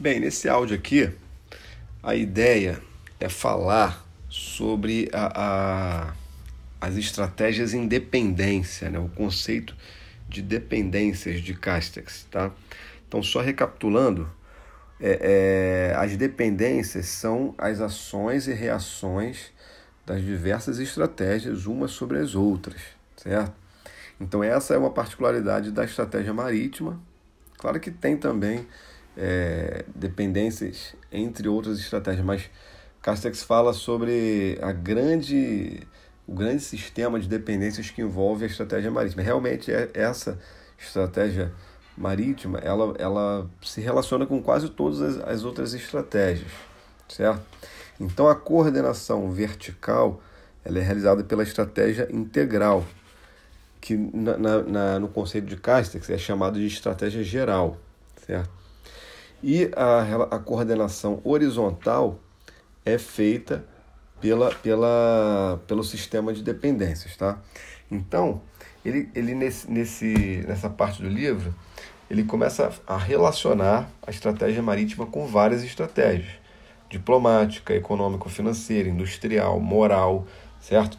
Bem, nesse áudio aqui, a ideia é falar sobre a, a, as estratégias em dependência, né? o conceito de dependências de Castex. Tá? Então, só recapitulando, é, é, as dependências são as ações e reações das diversas estratégias umas sobre as outras, certo? Então, essa é uma particularidade da estratégia marítima. Claro que tem também é, dependências entre outras estratégias, mas Castex fala sobre a grande, o grande sistema de dependências que envolve a estratégia marítima. Realmente, é, essa estratégia marítima ela, ela se relaciona com quase todas as, as outras estratégias, certo? Então, a coordenação vertical ela é realizada pela estratégia integral, que na, na, na, no conceito de Castex é chamado de estratégia geral, certo? E a, a coordenação horizontal é feita pela, pela, pelo sistema de dependências. Tá? Então, ele, ele nesse, nesse, nessa parte do livro, ele começa a relacionar a estratégia marítima com várias estratégias. Diplomática, econômico-financeira, industrial, moral, certo?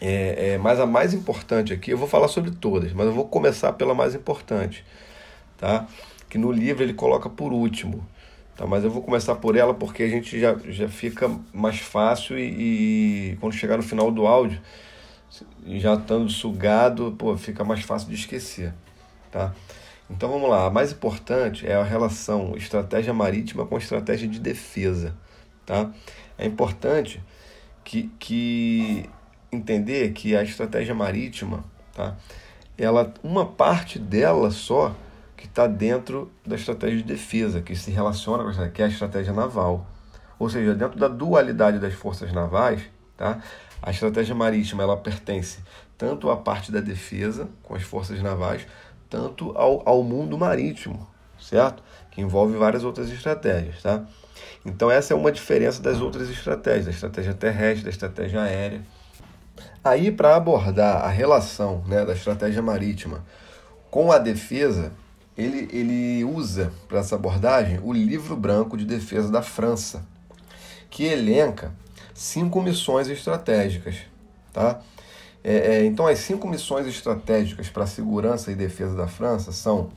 É, é, mas a mais importante aqui, eu vou falar sobre todas, mas eu vou começar pela mais importante, tá? Que no livro ele coloca por último. Tá? Mas eu vou começar por ela porque a gente já, já fica mais fácil e, e quando chegar no final do áudio, já estando sugado, pô, fica mais fácil de esquecer. Tá? Então vamos lá, a mais importante é a relação estratégia marítima com estratégia de defesa. Tá? É importante que, que entender que a estratégia marítima, tá? ela, uma parte dela só que está dentro da estratégia de defesa, que se relaciona com a que é a estratégia naval. Ou seja, dentro da dualidade das forças navais, tá? a estratégia marítima ela pertence tanto à parte da defesa, com as forças navais, tanto ao, ao mundo marítimo, certo? Que envolve várias outras estratégias. Tá? Então, essa é uma diferença das outras estratégias, da estratégia terrestre, da estratégia aérea. Aí, para abordar a relação né, da estratégia marítima com a defesa, ele, ele usa para essa abordagem o livro branco de defesa da França, que elenca cinco missões estratégicas. Tá? É, é, então, as cinco missões estratégicas para a segurança e defesa da França são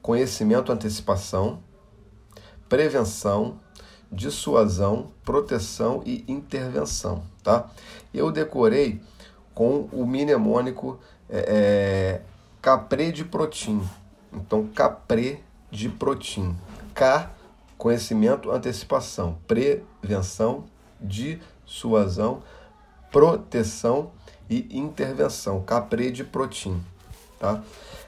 conhecimento, antecipação, prevenção, dissuasão, proteção e intervenção. Tá? Eu decorei com o mnemônico é, é Capré de Protim, então, capre de protim. K, conhecimento, antecipação. Prevenção, dissuasão, proteção e intervenção. Capre de protim. Tá?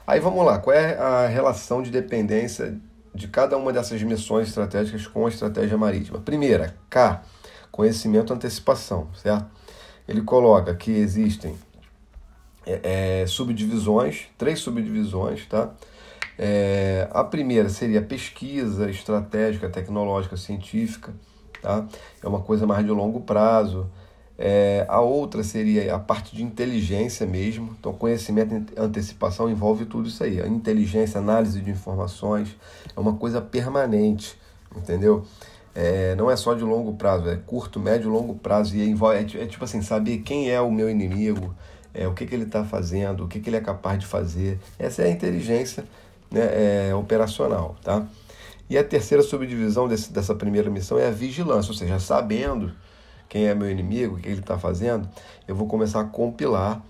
Aí vamos lá, qual é a relação de dependência de cada uma dessas missões estratégicas com a estratégia marítima? Primeira, K, conhecimento, antecipação, certo? Ele coloca que existem é, é, subdivisões, três subdivisões, tá? É, a primeira seria pesquisa estratégica, tecnológica, científica, tá? é uma coisa mais de longo prazo. É, a outra seria a parte de inteligência mesmo, então conhecimento e antecipação envolve tudo isso aí. A inteligência, análise de informações, é uma coisa permanente, entendeu? É, não é só de longo prazo, é curto, médio longo prazo. E envolve, é, é tipo assim, saber quem é o meu inimigo, é, o que, que ele está fazendo, o que, que ele é capaz de fazer. Essa é a inteligência né, é, operacional. Tá? E a terceira subdivisão desse, dessa primeira missão é a vigilância, ou seja, sabendo quem é meu inimigo, o que ele está fazendo, eu vou começar a compilar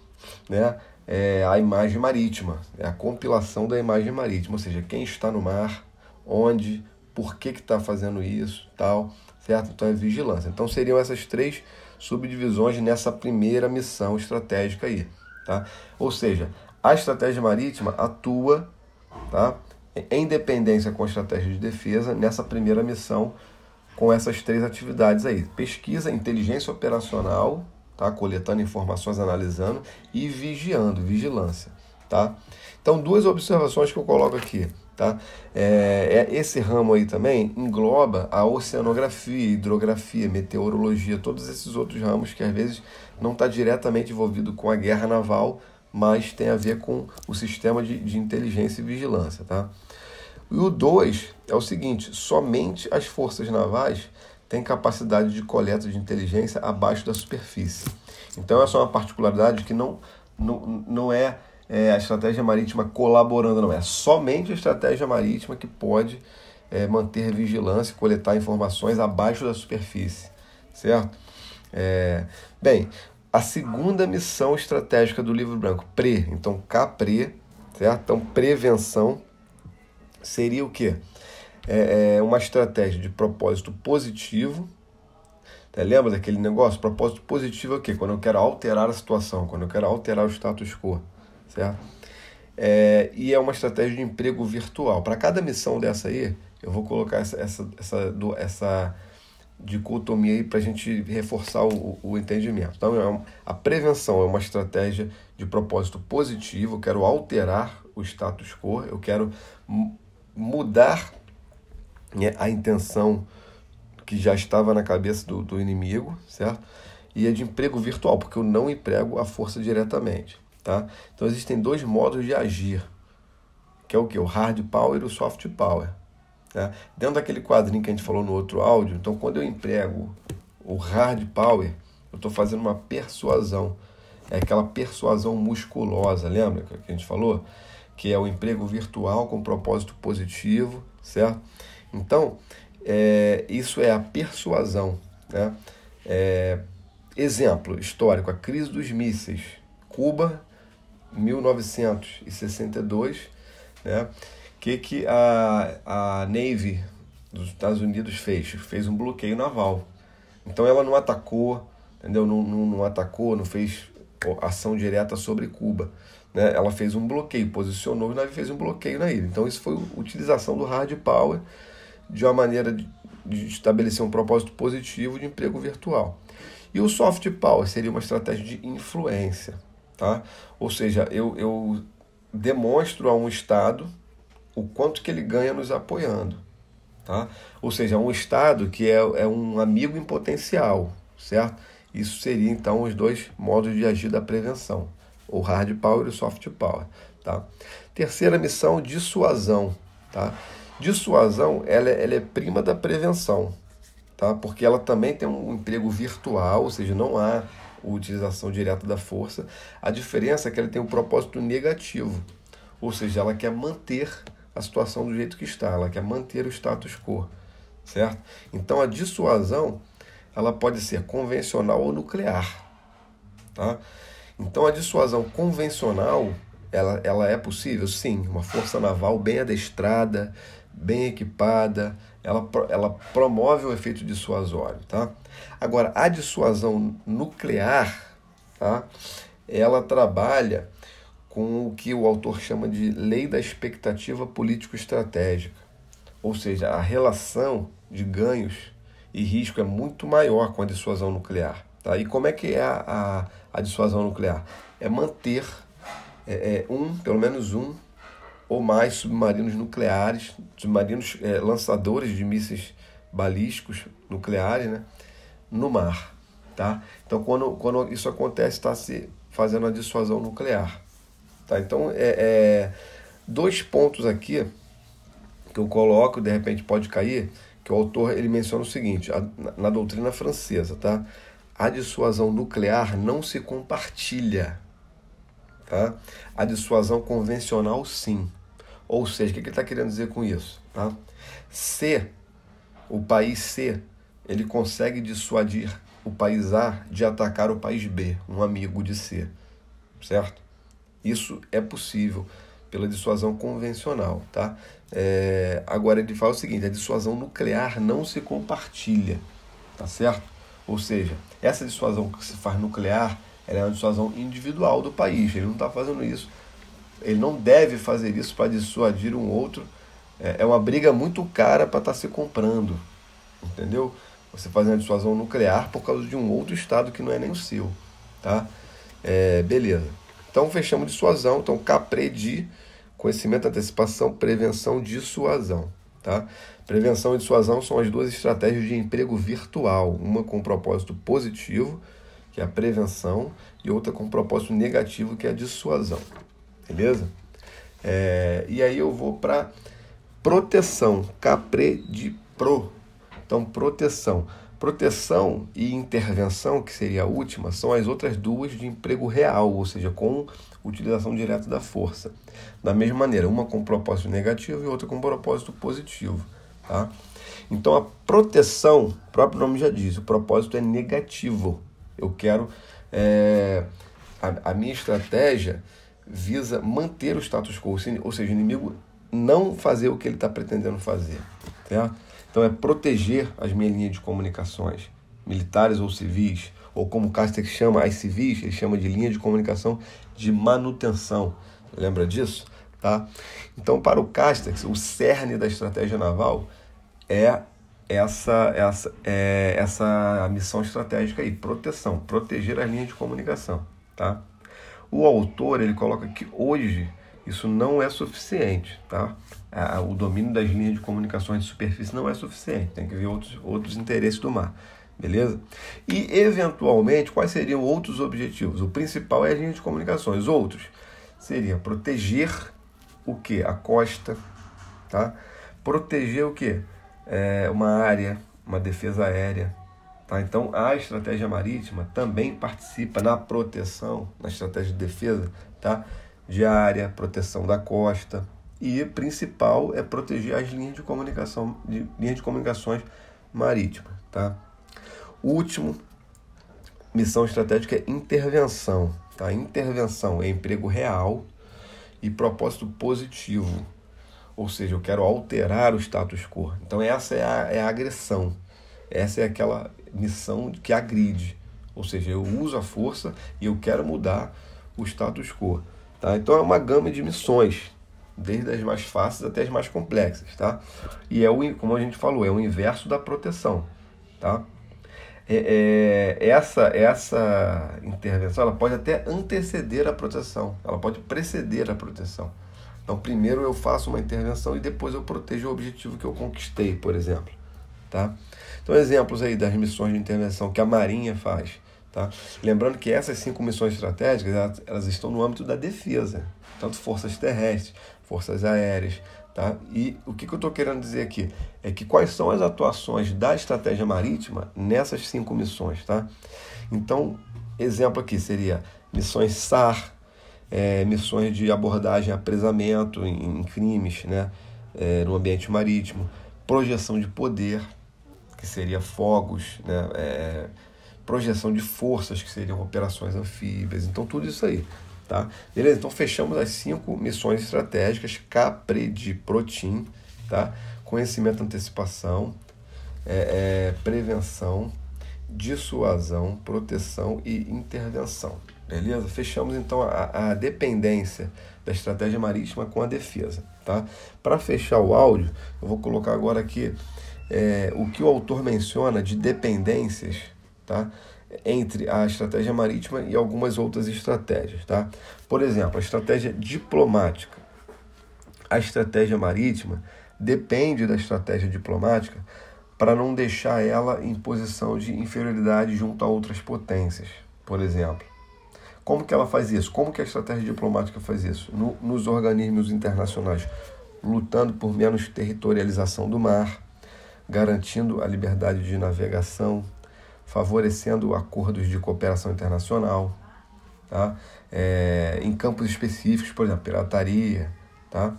né, é, a imagem marítima, é a compilação da imagem marítima, ou seja, quem está no mar, onde, por que está fazendo isso, tal, certo? Então é vigilância. Então seriam essas três subdivisões nessa primeira missão estratégica aí, tá? Ou seja, a estratégia marítima atua tá? em dependência com a estratégia de defesa nessa primeira missão com essas três atividades aí: pesquisa, inteligência operacional, tá? coletando informações, analisando e vigiando, vigilância. Tá? Então, duas observações que eu coloco aqui. Tá? É, é, esse ramo aí também engloba a oceanografia, hidrografia, meteorologia, todos esses outros ramos que às vezes não está diretamente envolvido com a guerra naval, mas tem a ver com o sistema de, de inteligência e vigilância. Tá? E o 2 é o seguinte: somente as forças navais têm capacidade de coleta de inteligência abaixo da superfície. Então, essa é uma particularidade que não, não, não é, é a estratégia marítima colaborando, não. É somente a estratégia marítima que pode é, manter vigilância e coletar informações abaixo da superfície, certo? É, bem, a segunda missão estratégica do livro branco, PRE, então CAPRE, certo? Então, prevenção seria o quê? É, é uma estratégia de propósito positivo. Tá? Lembra daquele negócio? Propósito positivo é o quê? Quando eu quero alterar a situação, quando eu quero alterar o status quo, certo? É, e é uma estratégia de emprego virtual. Para cada missão dessa aí, eu vou colocar essa, essa, essa, essa dicotomia aí para a gente reforçar o, o entendimento. Então, é a prevenção é uma estratégia de propósito positivo, eu quero alterar o status quo, eu quero mudar né, a intenção que já estava na cabeça do, do inimigo, certo? E é de emprego virtual, porque eu não emprego a força diretamente, tá? Então existem dois modos de agir, que é o que? O hard power e o soft power. Tá? Dentro daquele quadrinho que a gente falou no outro áudio, então quando eu emprego o hard power, eu estou fazendo uma persuasão. É aquela persuasão musculosa, lembra que a gente falou? Que é o emprego virtual com propósito positivo, certo? Então, é, isso é a persuasão. Né? É, exemplo histórico, a crise dos mísseis. Cuba, 1962, né? Que, que a, a Navy dos Estados Unidos fez? Fez um bloqueio naval. Então ela não atacou, entendeu? Não, não, não atacou, não fez ação direta sobre Cuba. Né? Ela fez um bloqueio, posicionou navio fez um bloqueio na ilha. Então isso foi utilização do hard power de uma maneira de, de estabelecer um propósito positivo de emprego virtual. E o soft power seria uma estratégia de influência. Tá? Ou seja, eu, eu demonstro a um Estado o quanto que ele ganha nos apoiando. Tá? Ou seja, um Estado que é, é um amigo em potencial, certo? Isso seria então os dois modos de agir da prevenção, o hard power e o soft power. Tá? Terceira missão, dissuasão. Tá? Dissuasão ela, é, ela é prima da prevenção, tá? porque ela também tem um emprego virtual, ou seja, não há utilização direta da força. A diferença é que ela tem um propósito negativo, ou seja, ela quer manter a situação do jeito que está, ela quer manter o status quo, certo? Então a dissuasão ela pode ser convencional ou nuclear, tá? Então a dissuasão convencional ela, ela é possível, sim, uma força naval bem adestrada, bem equipada, ela, ela promove o efeito dissuasório, tá? Agora a dissuasão nuclear, tá? Ela trabalha com o que o autor chama de lei da expectativa político-estratégica. Ou seja, a relação de ganhos e risco é muito maior com a dissuasão nuclear. Tá? E como é que é a, a, a dissuasão nuclear? É manter é, é, um, pelo menos um, ou mais submarinos nucleares, submarinos é, lançadores de mísseis balísticos nucleares né, no mar. Tá? Então, quando, quando isso acontece, está se fazendo a dissuasão nuclear. Tá? Então, é, é, dois pontos aqui que eu coloco, de repente pode cair, que o autor ele menciona o seguinte, a, na, na doutrina francesa, tá? A dissuasão nuclear não se compartilha, tá? A dissuasão convencional, sim. Ou seja, o que ele está querendo dizer com isso? Tá? Se o país C ele consegue dissuadir o país A de atacar o país B, um amigo de C, certo? Isso é possível pela dissuasão convencional, tá? É, agora ele fala o seguinte: a dissuasão nuclear não se compartilha, tá certo? Ou seja, essa dissuasão que se faz nuclear, ela é uma dissuasão individual do país. Ele não está fazendo isso. Ele não deve fazer isso para dissuadir um outro. É, é uma briga muito cara para estar tá se comprando, entendeu? Você fazendo a dissuasão nuclear por causa de um outro estado que não é nem o seu, tá? É, beleza. Então fechamos dissuasão. Então CAPREDI, conhecimento, antecipação, prevenção, dissuasão. Tá? Prevenção e dissuasão são as duas estratégias de emprego virtual, uma com propósito positivo, que é a prevenção, e outra com propósito negativo, que é a dissuasão. Beleza? É, e aí eu vou para proteção, capre de pro. Então, proteção. Proteção e intervenção, que seria a última, são as outras duas de emprego real, ou seja, com utilização direta da força. Da mesma maneira, uma com propósito negativo e outra com propósito positivo. Tá? Então, a proteção, o próprio nome já diz, o propósito é negativo. Eu quero. É, a, a minha estratégia visa manter o status quo, ou seja, o inimigo não fazer o que ele está pretendendo fazer. Certo? Então é proteger as minhas linhas de comunicações, militares ou civis, ou como o Castex chama as civis, ele chama de linha de comunicação de manutenção. Lembra disso? Tá? Então, para o Castex, o cerne da estratégia naval é essa, essa, é essa missão estratégica aí, proteção, proteger as linhas de comunicação. Tá? O autor ele coloca que hoje isso não é suficiente, tá? O domínio das linhas de comunicações de superfície não é suficiente, tem que ver outros, outros interesses do mar, beleza? E, eventualmente, quais seriam outros objetivos? O principal é a linha de comunicações, outros seria proteger o que? A costa, tá? Proteger o que? É, uma área, uma defesa aérea, Tá? Então, a estratégia marítima também participa na proteção, na estratégia de defesa, tá? De área, proteção da costa e principal é proteger as linhas de comunicação, de, linhas de comunicações marítimas, tá? Último, missão estratégica é intervenção, tá? Intervenção é emprego real e propósito positivo, ou seja, eu quero alterar o status quo. Então essa é a, é a agressão, essa é aquela missão que agride, ou seja, eu uso a força e eu quero mudar o status quo. Tá? Então é uma gama de missões, desde as mais fáceis até as mais complexas. Tá? E é o, como a gente falou, é o inverso da proteção. Tá? É, é, essa, essa intervenção ela pode até anteceder a proteção, ela pode preceder a proteção. Então, primeiro eu faço uma intervenção e depois eu protejo o objetivo que eu conquistei, por exemplo. Tá? Então, exemplos aí das missões de intervenção que a Marinha faz. Tá? Lembrando que essas cinco missões estratégicas elas, estão no âmbito da defesa, tanto forças terrestres, forças aéreas. Tá? E o que, que eu estou querendo dizer aqui é que quais são as atuações da estratégia marítima nessas cinco missões. Tá? Então, exemplo aqui seria missões SAR, é, missões de abordagem e apresamento em, em crimes né, é, no ambiente marítimo, projeção de poder, que seria fogos, né, é, projeção de forças, que seriam operações anfíbias, então tudo isso aí. Tá? Beleza? Então fechamos as cinco missões estratégicas, CAPRE de Protim, tá? conhecimento, antecipação, é, é, prevenção, dissuasão, proteção e intervenção. Beleza? Fechamos então a, a dependência da estratégia marítima com a defesa. Tá? Para fechar o áudio, eu vou colocar agora aqui é, o que o autor menciona de dependências tá? entre a estratégia marítima e algumas outras estratégias. Tá? Por exemplo, a estratégia diplomática. A estratégia marítima depende da estratégia diplomática para não deixar ela em posição de inferioridade junto a outras potências, por exemplo. Como que ela faz isso? Como que a estratégia diplomática faz isso? No, nos organismos internacionais, lutando por menos territorialização do mar, garantindo a liberdade de navegação, favorecendo acordos de cooperação internacional, tá? É, em campos específicos, por exemplo, pirataria. Tá?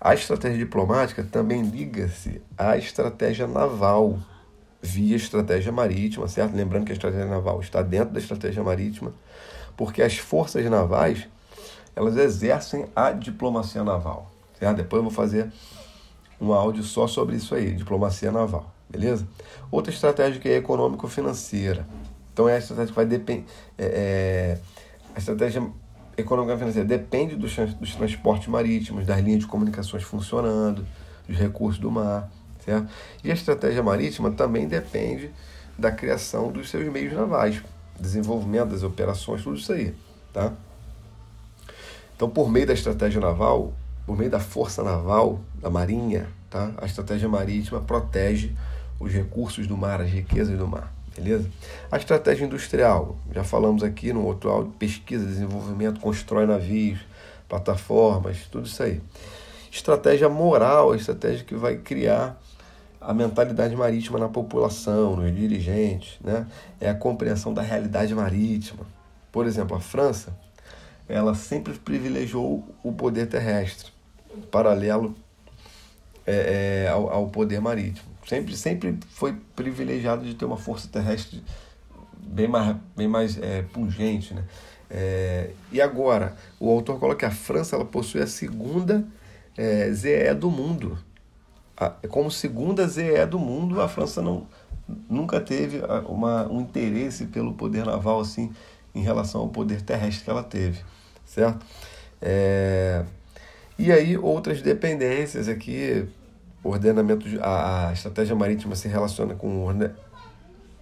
A estratégia diplomática também liga-se à estratégia naval, via estratégia marítima, certo? Lembrando que a estratégia naval está dentro da estratégia marítima, porque as forças navais elas exercem a diplomacia naval. Certo? Depois eu vou fazer um áudio só sobre isso aí, diplomacia naval beleza? Outra estratégia que é econômico-financeira. Então é a estratégia que vai depender. É, é, a estratégia econômica financeira depende dos, dos transportes marítimos, das linhas de comunicações funcionando, dos recursos do mar, certo? E a estratégia marítima também depende da criação dos seus meios navais, desenvolvimento das operações, tudo isso aí, tá? Então, por meio da estratégia naval, por meio da força naval, da marinha, tá? A estratégia marítima protege os recursos do mar, as riquezas do mar, beleza? A estratégia industrial, já falamos aqui no outro áudio, pesquisa, desenvolvimento, constrói navios, plataformas, tudo isso aí. estratégia moral, a estratégia que vai criar a mentalidade marítima na população, nos dirigentes, né? é a compreensão da realidade marítima. Por exemplo, a França, ela sempre privilegiou o poder terrestre, paralelo é, é, ao, ao, poder marítimo. Sempre, sempre foi privilegiado de ter uma força terrestre bem mais, bem mais é, pungente. Né? É, e agora, o autor coloca que a França ela possui a segunda é, ZE do mundo. A, como segunda ZE do mundo, a França não, nunca teve uma, um interesse pelo poder naval assim em relação ao poder terrestre que ela teve, certo? É, e aí outras dependências aqui, ordenamento, a, a estratégia marítima se relaciona com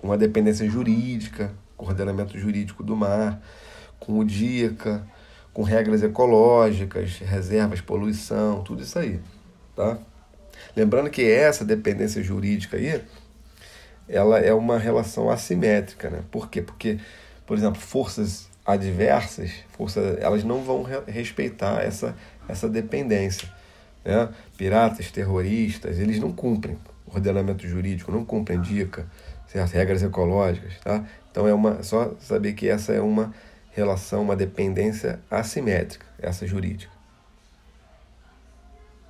uma dependência jurídica, ordenamento jurídico do mar, com o DICA, com regras ecológicas, reservas, poluição, tudo isso aí, tá? Lembrando que essa dependência jurídica aí, ela é uma relação assimétrica, né? Por quê? Porque, por exemplo, forças adversas, forças, elas não vão respeitar essa, essa dependência, né? Piratas, terroristas, eles não cumprem ordenamento jurídico, não cumprem dica, certo? regras ecológicas, tá? Então é uma só saber que essa é uma relação, uma dependência assimétrica, essa jurídica.